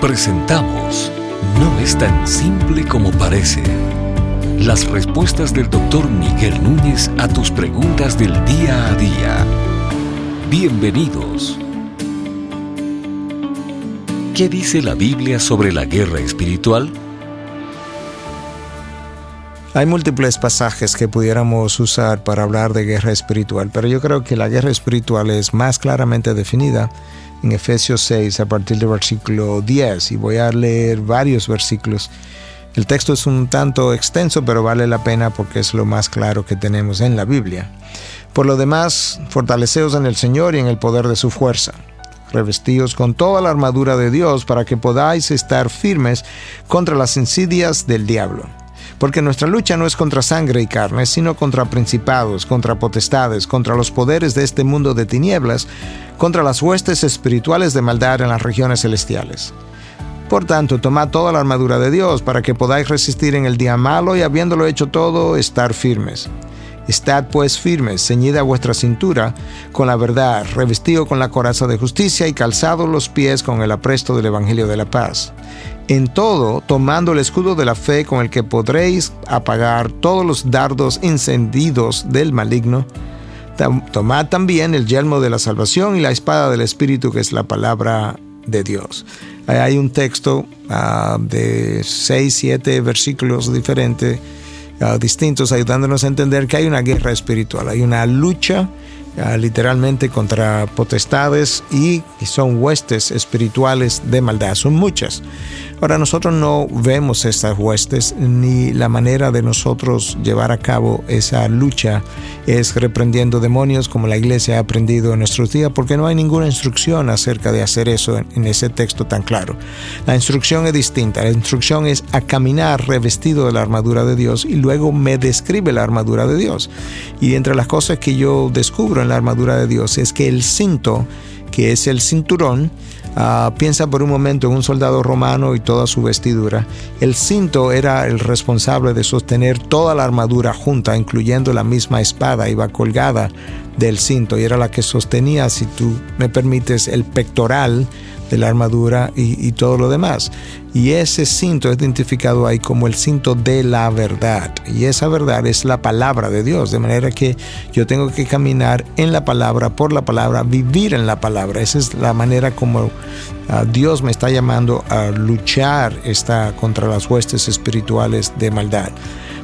Presentamos No es tan simple como parece. Las respuestas del doctor Miguel Núñez a tus preguntas del día a día. Bienvenidos. ¿Qué dice la Biblia sobre la guerra espiritual? Hay múltiples pasajes que pudiéramos usar para hablar de guerra espiritual, pero yo creo que la guerra espiritual es más claramente definida en Efesios 6 a partir del versículo 10 y voy a leer varios versículos. El texto es un tanto extenso, pero vale la pena porque es lo más claro que tenemos en la Biblia. Por lo demás, fortaleceos en el Señor y en el poder de su fuerza. Revestíos con toda la armadura de Dios para que podáis estar firmes contra las insidias del diablo porque nuestra lucha no es contra sangre y carne, sino contra principados, contra potestades, contra los poderes de este mundo de tinieblas, contra las huestes espirituales de maldad en las regiones celestiales. Por tanto, tomad toda la armadura de Dios para que podáis resistir en el día malo y habiéndolo hecho todo, estar firmes. Estad pues firmes, ceñida vuestra cintura con la verdad, revestido con la coraza de justicia y calzados los pies con el apresto del Evangelio de la paz en todo tomando el escudo de la fe con el que podréis apagar todos los dardos encendidos del maligno. Tomad también el yelmo de la salvación y la espada del Espíritu, que es la palabra de Dios. Hay un texto ah, de seis, siete versículos diferentes, distintos, ayudándonos a entender que hay una guerra espiritual, hay una lucha literalmente contra potestades y son huestes espirituales de maldad, son muchas. Ahora nosotros no vemos estas huestes ni la manera de nosotros llevar a cabo esa lucha es reprendiendo demonios como la iglesia ha aprendido en nuestros días porque no hay ninguna instrucción acerca de hacer eso en, en ese texto tan claro. La instrucción es distinta, la instrucción es a caminar revestido de la armadura de Dios y luego me describe la armadura de Dios. Y entre las cosas que yo descubro en la armadura de Dios es que el cinto, que es el cinturón, Ah, piensa por un momento en un soldado romano y toda su vestidura. El cinto era el responsable de sostener toda la armadura junta, incluyendo la misma espada, iba colgada del cinto y era la que sostenía, si tú me permites, el pectoral de la armadura y, todo lo demás. Y ese cinto es identificado ahí como el cinto de la verdad. Y esa verdad es la palabra de Dios. De manera que yo tengo que caminar en la palabra, por la palabra, vivir en la palabra. Esa es la manera como ah, Dios me está llamando a luchar esta, contra las huestes espirituales de maldad.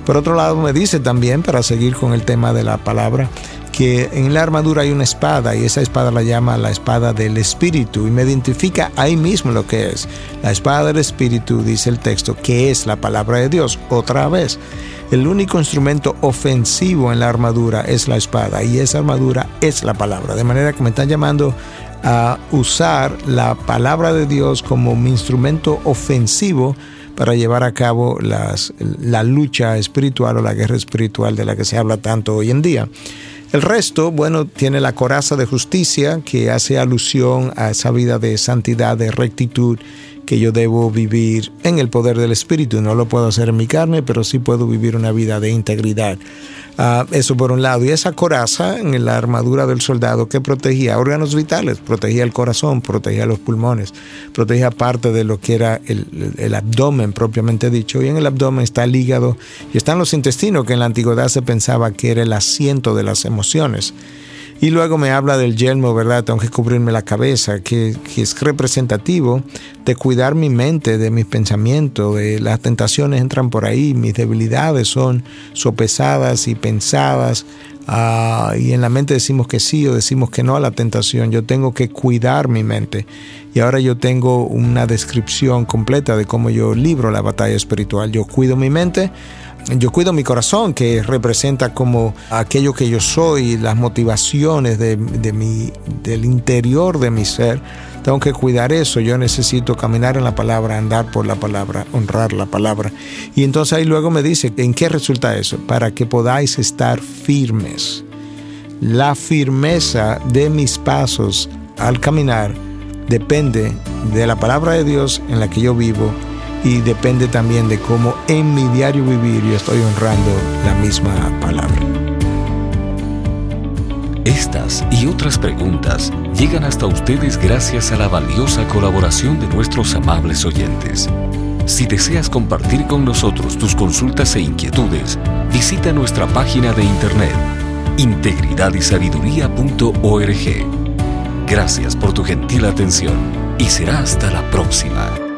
Por otro lado, me dice también, para seguir con el tema de la palabra, que en la armadura hay una espada y esa espada la llama la espada del Espíritu y me identifica ahí mismo lo que es. La espada del Espíritu, dice el texto, que es la palabra de Dios. Otra vez, el único instrumento ofensivo en la armadura es la espada y esa armadura es la palabra. De manera que me están llamando a usar la palabra de Dios como mi instrumento ofensivo para llevar a cabo las, la lucha espiritual o la guerra espiritual de la que se habla tanto hoy en día. El resto, bueno, tiene la coraza de justicia que hace alusión a esa vida de santidad, de rectitud que yo debo vivir en el poder del Espíritu. No lo puedo hacer en mi carne, pero sí puedo vivir una vida de integridad. Ah, eso por un lado. Y esa coraza en la armadura del soldado que protegía órganos vitales, protegía el corazón, protegía los pulmones, protegía parte de lo que era el, el abdomen propiamente dicho. Y en el abdomen está el hígado y están los intestinos, que en la antigüedad se pensaba que era el asiento de las emociones. Y luego me habla del yelmo, ¿verdad? Tengo que cubrirme la cabeza, que, es representativo de cuidar mi mente, de mis pensamientos, de las tentaciones entran por ahí, mis debilidades son sopesadas y pensadas. Ah, y en la mente decimos que sí o decimos que no a la tentación. Yo tengo que cuidar mi mente. Y ahora yo tengo una descripción completa de cómo yo libro la batalla espiritual. Yo cuido mi mente yo cuido mi corazón, que representa como aquello que yo soy, las motivaciones de, mi, del interior de mi ser. Tengo que cuidar eso. Yo necesito caminar en la palabra, andar por la palabra, honrar la palabra. Y entonces ahí luego me dice, ¿en qué resulta eso? Para que podáis estar firmes. La firmeza de mis pasos al caminar depende de la palabra de Dios en la que yo vivo y depende también de cómo en mi diario vivir yo estoy honrando la misma palabra. Estas y otras preguntas llegan hasta ustedes gracias a la valiosa colaboración de nuestros amables oyentes. Si deseas compartir con nosotros tus consultas e inquietudes, visita nuestra página de internet integridadysabiduría.org. Gracias por tu gentil atención y será hasta la próxima.